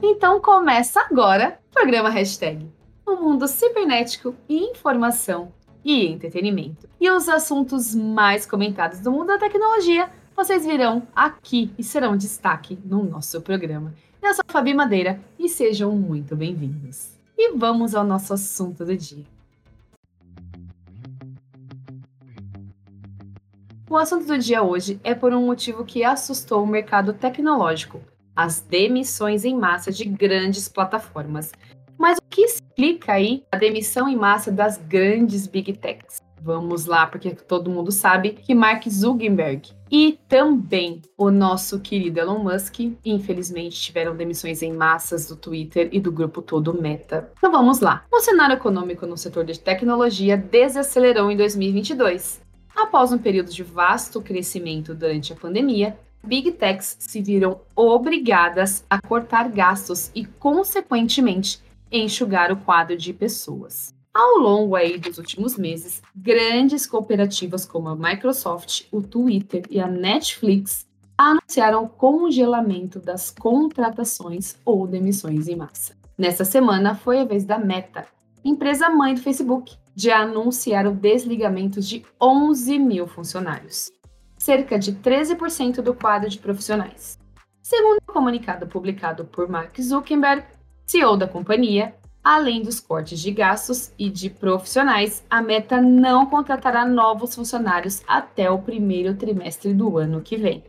Então começa agora o programa Hashtag, o mundo cibernético e informação e entretenimento. E os assuntos mais comentados do mundo da tecnologia vocês virão aqui e serão destaque no nosso programa. Eu sou Fabi Madeira e sejam muito bem-vindos. E vamos ao nosso assunto do dia. O assunto do dia hoje é por um motivo que assustou o mercado tecnológico: as demissões em massa de grandes plataformas. Mas o que explica aí a demissão em massa das grandes big techs? Vamos lá, porque todo mundo sabe que Mark Zuckerberg e também o nosso querido Elon Musk, infelizmente, tiveram demissões em massas do Twitter e do grupo todo Meta. Então vamos lá. O cenário econômico no setor de tecnologia desacelerou em 2022. Após um período de vasto crescimento durante a pandemia, Big Techs se viram obrigadas a cortar gastos e, consequentemente, enxugar o quadro de pessoas. Ao longo aí dos últimos meses, grandes cooperativas como a Microsoft, o Twitter e a Netflix anunciaram o congelamento das contratações ou demissões em massa. Nessa semana foi a vez da Meta, empresa mãe do Facebook, de anunciar o desligamento de 11 mil funcionários, cerca de 13% do quadro de profissionais. Segundo o comunicado publicado por Mark Zuckerberg, CEO da companhia, Além dos cortes de gastos e de profissionais, a Meta não contratará novos funcionários até o primeiro trimestre do ano que vem.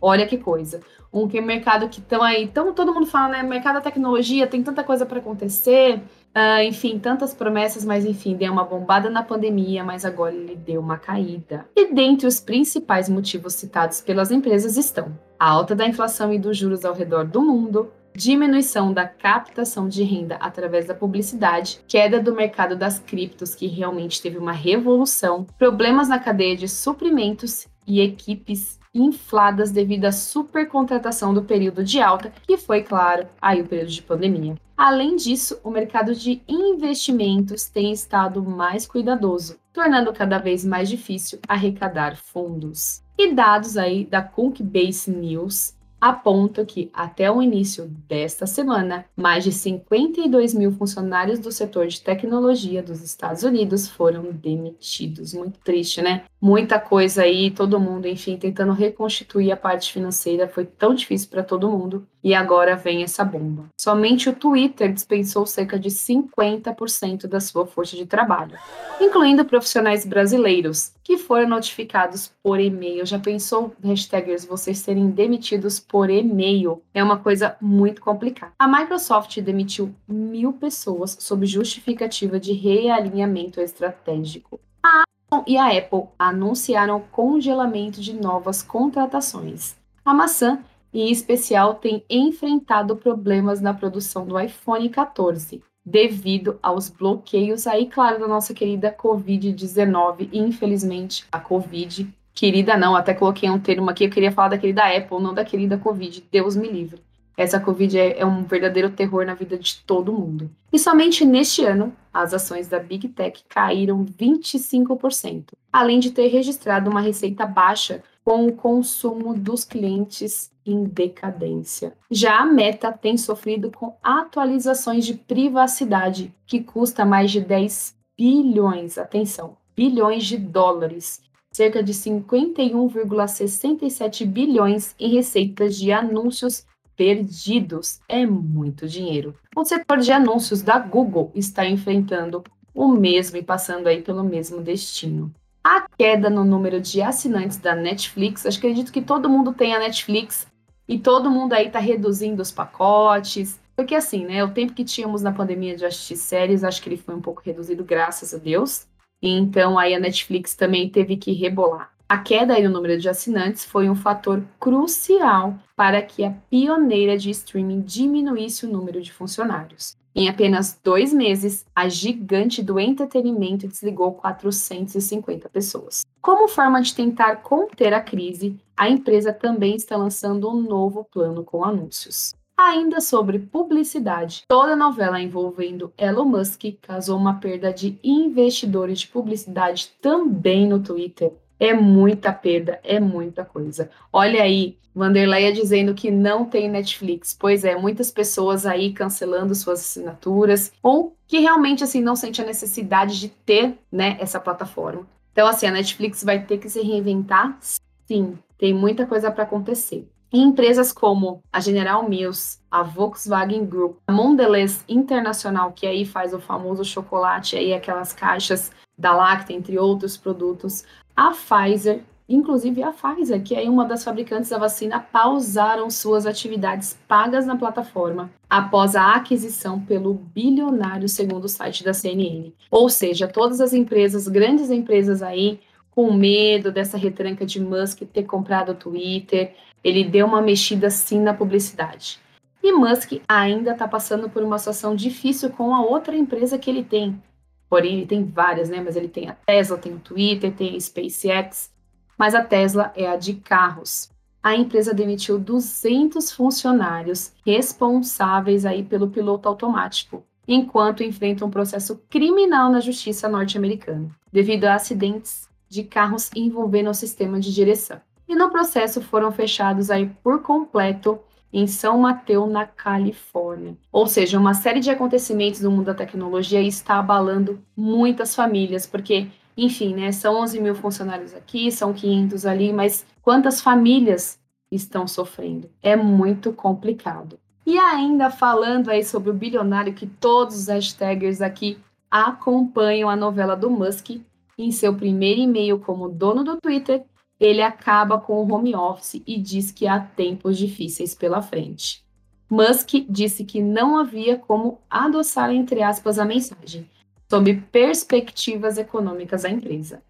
Olha que coisa. Um mercado que estão aí, tão, todo mundo fala, né? Mercado da tecnologia tem tanta coisa para acontecer, uh, enfim, tantas promessas, mas enfim, deu uma bombada na pandemia, mas agora ele deu uma caída. E dentre os principais motivos citados pelas empresas estão a alta da inflação e dos juros ao redor do mundo, diminuição da captação de renda através da publicidade, queda do mercado das criptos, que realmente teve uma revolução, problemas na cadeia de suprimentos e equipes infladas devido à supercontratação do período de alta, que foi, claro, aí o período de pandemia. Além disso, o mercado de investimentos tem estado mais cuidadoso, tornando cada vez mais difícil arrecadar fundos. E dados aí da Cookbase News aponta que, até o início desta semana, mais de 52 mil funcionários do setor de tecnologia dos Estados Unidos foram demitidos. Muito triste, né? Muita coisa aí, todo mundo, enfim, tentando reconstituir a parte financeira. Foi tão difícil para todo mundo. E agora vem essa bomba. Somente o Twitter dispensou cerca de 50% da sua força de trabalho, incluindo profissionais brasileiros, que foram notificados por e-mail. Já pensou, hashtaggers, vocês serem demitidos por e-mail? É uma coisa muito complicada. A Microsoft demitiu mil pessoas sob justificativa de realinhamento estratégico. A Amazon e a Apple anunciaram congelamento de novas contratações. A maçã, em especial, tem enfrentado problemas na produção do iPhone 14 devido aos bloqueios aí, claro, da nossa querida Covid-19. Infelizmente, a Covid, querida não, até coloquei um termo aqui, eu queria falar da querida Apple, não da querida Covid, Deus me livre. Essa Covid é, é um verdadeiro terror na vida de todo mundo. E somente neste ano, as ações da Big Tech caíram 25%, além de ter registrado uma receita baixa com o consumo dos clientes em decadência. Já a Meta tem sofrido com atualizações de privacidade, que custa mais de 10 bilhões, atenção, bilhões de dólares, cerca de 51,67 bilhões em receitas de anúncios perdidos. É muito dinheiro. O setor de anúncios da Google está enfrentando o mesmo e passando aí pelo mesmo destino a queda no número de assinantes da Netflix. Acredito que todo mundo tem a Netflix e todo mundo aí está reduzindo os pacotes. Porque assim, né? O tempo que tínhamos na pandemia de assistir séries, acho que ele foi um pouco reduzido, graças a Deus. Então aí a Netflix também teve que rebolar. A queda aí no número de assinantes foi um fator crucial para que a pioneira de streaming diminuísse o número de funcionários. Em apenas dois meses, a gigante do entretenimento desligou 450 pessoas. Como forma de tentar conter a crise, a empresa também está lançando um novo plano com anúncios. Ainda sobre publicidade, toda novela envolvendo Elon Musk causou uma perda de investidores de publicidade também no Twitter. É muita perda, é muita coisa. Olha aí, Vanderleia dizendo que não tem Netflix. Pois é, muitas pessoas aí cancelando suas assinaturas ou que realmente assim não sente a necessidade de ter, né, essa plataforma. Então assim, a Netflix vai ter que se reinventar. Sim, tem muita coisa para acontecer. Empresas como a General Mills, a Volkswagen Group, a Mondelez Internacional, que aí faz o famoso chocolate, aí aquelas caixas da Lacta, entre outros produtos, a Pfizer, inclusive a Pfizer, que é uma das fabricantes da vacina, pausaram suas atividades pagas na plataforma após a aquisição pelo bilionário, segundo o site da CNN. Ou seja, todas as empresas, grandes empresas aí, com medo dessa retranca de Musk ter comprado o Twitter, ele deu uma mexida sim na publicidade. E Musk ainda está passando por uma situação difícil com a outra empresa que ele tem. Porém, ele tem várias, né? Mas ele tem a Tesla, tem o Twitter, tem a SpaceX. Mas a Tesla é a de carros. A empresa demitiu 200 funcionários responsáveis aí pelo piloto automático, enquanto enfrenta um processo criminal na justiça norte-americana, devido a acidentes de carros envolvendo o sistema de direção. E no processo foram fechados aí por completo em São Mateus, na Califórnia. Ou seja, uma série de acontecimentos no mundo da tecnologia está abalando muitas famílias, porque, enfim, né, são 11 mil funcionários aqui, são 500 ali, mas quantas famílias estão sofrendo? É muito complicado. E ainda falando aí sobre o bilionário que todos os hashtaggers aqui acompanham a novela do Musk, em seu primeiro e-mail como dono do Twitter, ele acaba com o home office e diz que há tempos difíceis pela frente. Musk disse que não havia como adoçar, entre aspas, a mensagem, sob perspectivas econômicas da empresa.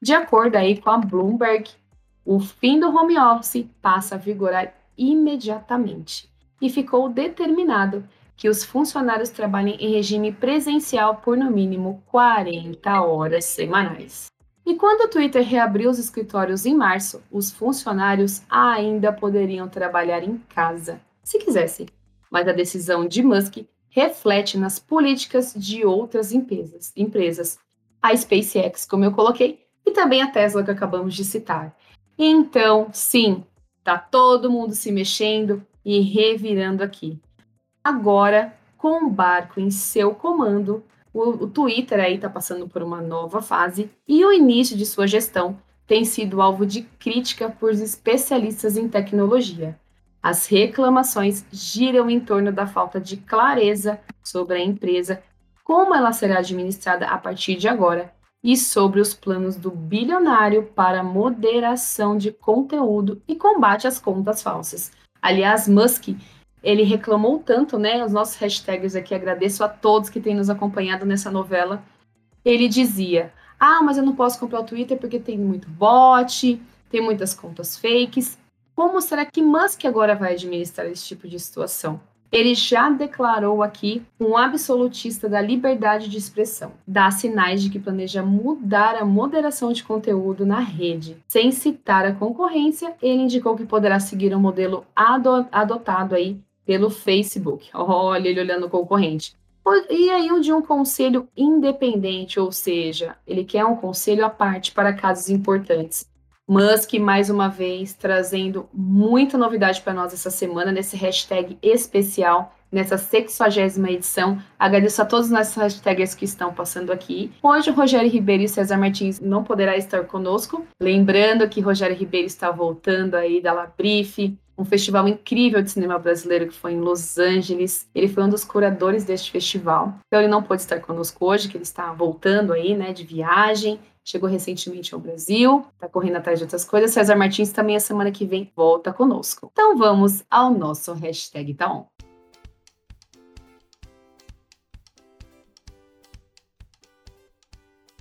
De acordo aí com a Bloomberg, o fim do home office passa a vigorar imediatamente e ficou determinado que os funcionários trabalhem em regime presencial por no mínimo 40 horas semanais. E quando o Twitter reabriu os escritórios em março, os funcionários ainda poderiam trabalhar em casa, se quisessem. Mas a decisão de Musk reflete nas políticas de outras empresas, empresas, a SpaceX, como eu coloquei, e também a Tesla que acabamos de citar. Então, sim, tá todo mundo se mexendo e revirando aqui. Agora, com o barco em seu comando, o, o Twitter aí está passando por uma nova fase e o início de sua gestão tem sido alvo de crítica por especialistas em tecnologia. As reclamações giram em torno da falta de clareza sobre a empresa, como ela será administrada a partir de agora e sobre os planos do bilionário para moderação de conteúdo e combate às contas falsas. Aliás, Musk ele reclamou tanto, né? Os nossos hashtags aqui, agradeço a todos que têm nos acompanhado nessa novela. Ele dizia: Ah, mas eu não posso comprar o Twitter porque tem muito bot, tem muitas contas fakes. Como será que Musk agora vai administrar esse tipo de situação? Ele já declarou aqui um absolutista da liberdade de expressão. Dá sinais de que planeja mudar a moderação de conteúdo na rede. Sem citar a concorrência, ele indicou que poderá seguir um modelo adotado aí pelo Facebook. Olha ele olhando o concorrente. E aí o de um conselho independente, ou seja, ele quer um conselho à parte para casos importantes. Musk, mais uma vez, trazendo muita novidade para nós essa semana, nesse hashtag especial, nessa 60 edição. Agradeço a todos os nossos hashtags que estão passando aqui. Hoje, Rogério Ribeiro e César Martins não poderá estar conosco. Lembrando que Rogério Ribeiro está voltando aí da Labrife, um festival incrível de cinema brasileiro que foi em Los Angeles. Ele foi um dos curadores deste festival. Então ele não pôde estar conosco hoje, que ele está voltando aí, né, de viagem. Chegou recentemente ao Brasil, está correndo atrás de outras coisas. César Martins também a semana que vem volta conosco. Então vamos ao nosso hashtag tá on.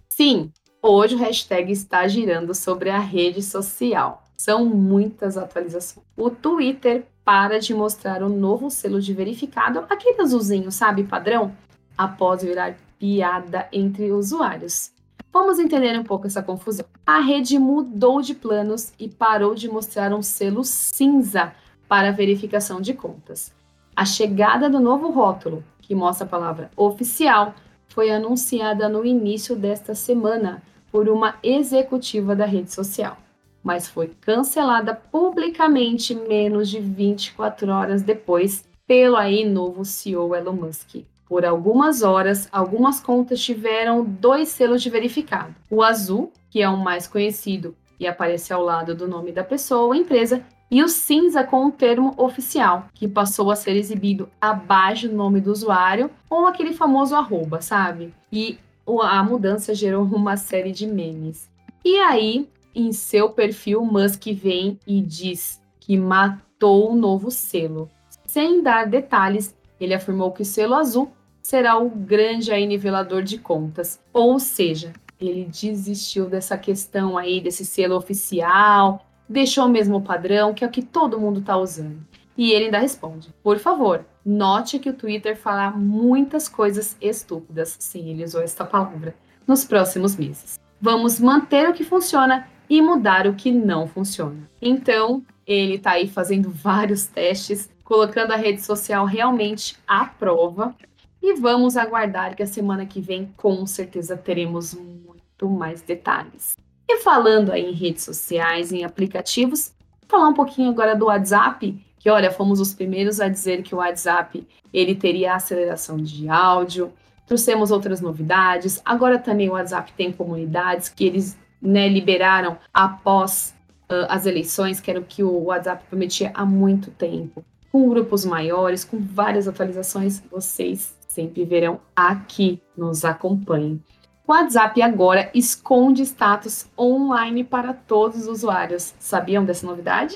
Sim, hoje o hashtag está girando sobre a rede social. São muitas atualizações. O Twitter para de mostrar o novo selo de verificado, aquele azulzinho, sabe, padrão, após virar piada entre usuários. Vamos entender um pouco essa confusão. A rede mudou de planos e parou de mostrar um selo cinza para verificação de contas. A chegada do novo rótulo, que mostra a palavra oficial, foi anunciada no início desta semana, por uma executiva da rede social, mas foi cancelada publicamente menos de 24 horas depois pelo aí novo CEO Elon Musk. Por algumas horas, algumas contas tiveram dois selos de verificado. O azul, que é o mais conhecido e aparece ao lado do nome da pessoa ou empresa, e o cinza com o termo oficial, que passou a ser exibido abaixo do nome do usuário ou aquele famoso arroba, sabe? E a mudança gerou uma série de memes. E aí, em seu perfil, Musk vem e diz que matou o novo selo. Sem dar detalhes, ele afirmou que o selo azul será o grande aí nivelador de contas, ou seja, ele desistiu dessa questão aí desse selo oficial, deixou o mesmo padrão, que é o que todo mundo está usando. E ele ainda responde: Por favor, note que o Twitter fala muitas coisas estúpidas, sim, ele usou esta palavra, nos próximos meses. Vamos manter o que funciona e mudar o que não funciona. Então, ele está aí fazendo vários testes, colocando a rede social realmente à prova. E vamos aguardar que a semana que vem, com certeza, teremos muito mais detalhes. E falando aí em redes sociais, em aplicativos, falar um pouquinho agora do WhatsApp, que olha, fomos os primeiros a dizer que o WhatsApp ele teria aceleração de áudio. Trouxemos outras novidades. Agora também o WhatsApp tem comunidades que eles né, liberaram após uh, as eleições, que era o que o WhatsApp prometia há muito tempo. Com grupos maiores, com várias atualizações, vocês sempre verão aqui, nos acompanhem. O WhatsApp agora esconde status online para todos os usuários. Sabiam dessa novidade?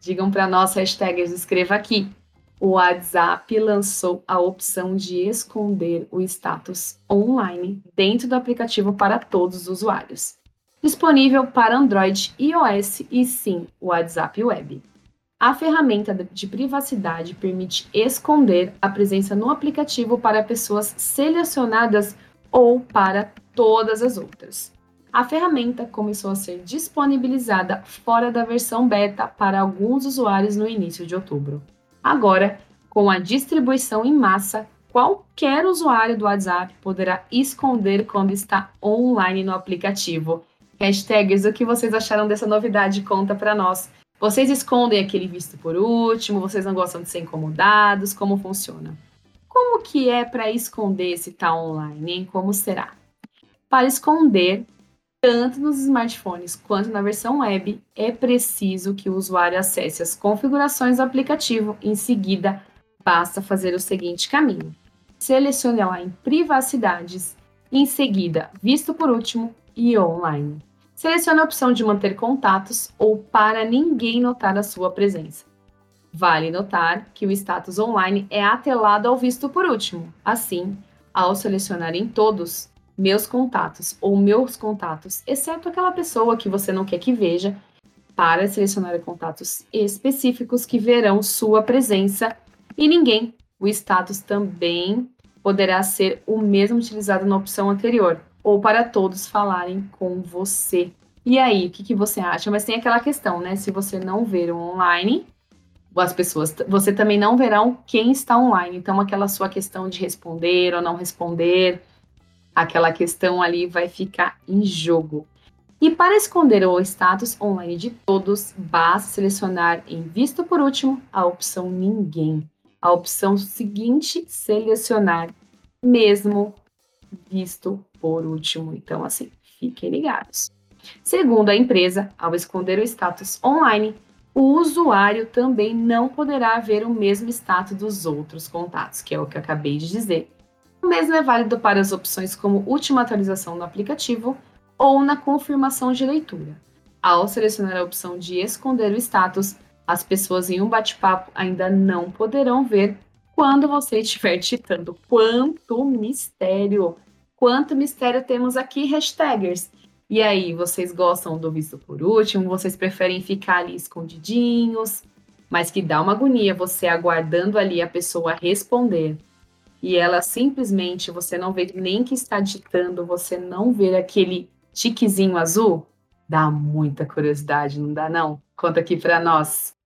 Digam para nós, hashtags, escreva aqui. O WhatsApp lançou a opção de esconder o status online dentro do aplicativo para todos os usuários. Disponível para Android iOS e sim o WhatsApp Web. A ferramenta de privacidade permite esconder a presença no aplicativo para pessoas selecionadas ou para todas as outras. A ferramenta começou a ser disponibilizada fora da versão beta para alguns usuários no início de outubro. Agora, com a distribuição em massa, qualquer usuário do WhatsApp poderá esconder quando está online no aplicativo. Hashtags, o que vocês acharam dessa novidade? Conta para nós. Vocês escondem aquele visto por último? Vocês não gostam de ser incomodados? Como funciona? Como que é para esconder se está online, hein? Como será? Para esconder, tanto nos smartphones quanto na versão web, é preciso que o usuário acesse as configurações do aplicativo. Em seguida, basta fazer o seguinte caminho: selecione lá em Privacidades, em seguida, Visto por último e Online. Selecione a opção de manter contatos ou para ninguém notar a sua presença. Vale notar que o status online é atrelado ao visto por último. Assim, ao selecionar em todos, meus contatos ou meus contatos, exceto aquela pessoa que você não quer que veja, para selecionar contatos específicos que verão sua presença e ninguém. O status também poderá ser o mesmo utilizado na opção anterior, ou para todos falarem com você. E aí, o que, que você acha? Mas tem aquela questão, né? Se você não ver online, as pessoas, você também não verão quem está online. Então, aquela sua questão de responder ou não responder, aquela questão ali vai ficar em jogo. E para esconder o status online de todos, basta selecionar em visto por último a opção ninguém. A opção seguinte, selecionar mesmo visto por último. Então, assim, fiquem ligados. Segundo a empresa, ao esconder o status online, o usuário também não poderá ver o mesmo status dos outros contatos, que é o que eu acabei de dizer. O mesmo é válido para as opções como última atualização no aplicativo ou na confirmação de leitura. Ao selecionar a opção de esconder o status, as pessoas em um bate-papo ainda não poderão ver quando você estiver digitando. Quanto mistério! Quanto mistério temos aqui, hashtaggers! E aí, vocês gostam do visto por último? Vocês preferem ficar ali escondidinhos? Mas que dá uma agonia você aguardando ali a pessoa responder e ela simplesmente você não vê nem que está digitando, você não vê aquele tiquezinho azul, dá muita curiosidade, não dá não? Conta aqui para nós.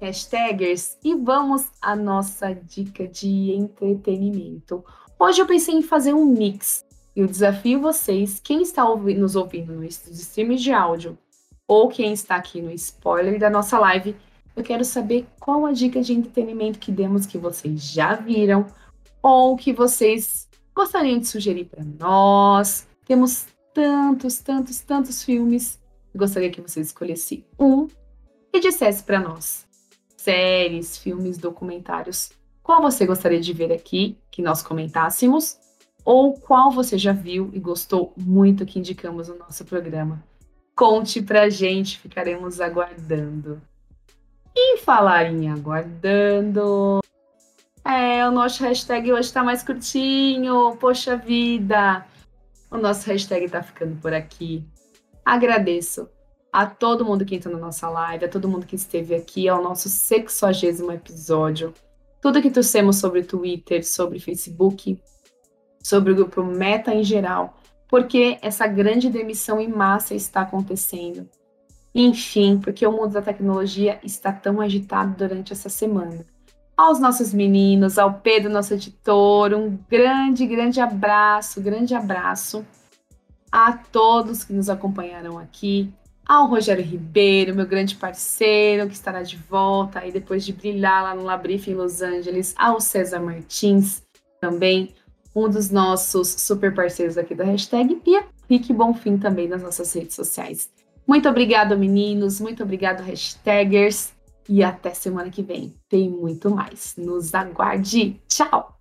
Hashtagers, e vamos à nossa dica de entretenimento. Hoje eu pensei em fazer um mix. E eu desafio vocês, quem está nos ouvindo nos streams de áudio, ou quem está aqui no spoiler da nossa live, eu quero saber qual a dica de entretenimento que demos que vocês já viram, ou que vocês gostariam de sugerir para nós. Temos tantos, tantos, tantos filmes. Eu gostaria que você escolhesse um e dissesse para nós. Séries, filmes, documentários. Qual você gostaria de ver aqui que nós comentássemos? Ou qual você já viu e gostou muito que indicamos no nosso programa? Conte pra gente, ficaremos aguardando. E falar em aguardando. É, o nosso hashtag hoje está mais curtinho. Poxa vida! O nosso hashtag está ficando por aqui. Agradeço a todo mundo que entrou na nossa live, a todo mundo que esteve aqui, ao nosso 60 episódio. Tudo que trouxemos sobre Twitter, sobre Facebook, sobre o grupo Meta em geral, porque essa grande demissão em massa está acontecendo. Enfim, porque o mundo da tecnologia está tão agitado durante essa semana aos nossos meninos, ao Pedro, nosso editor, um grande, grande abraço, grande abraço a todos que nos acompanharam aqui, ao Rogério Ribeiro, meu grande parceiro, que estará de volta aí depois de brilhar lá no Labrife em Los Angeles, ao César Martins, também um dos nossos super parceiros aqui da hashtag, e a Rick Bonfim também nas nossas redes sociais. Muito obrigado, meninos, muito obrigado, hashtagers. E até semana que vem. Tem muito mais. Nos aguarde. Tchau!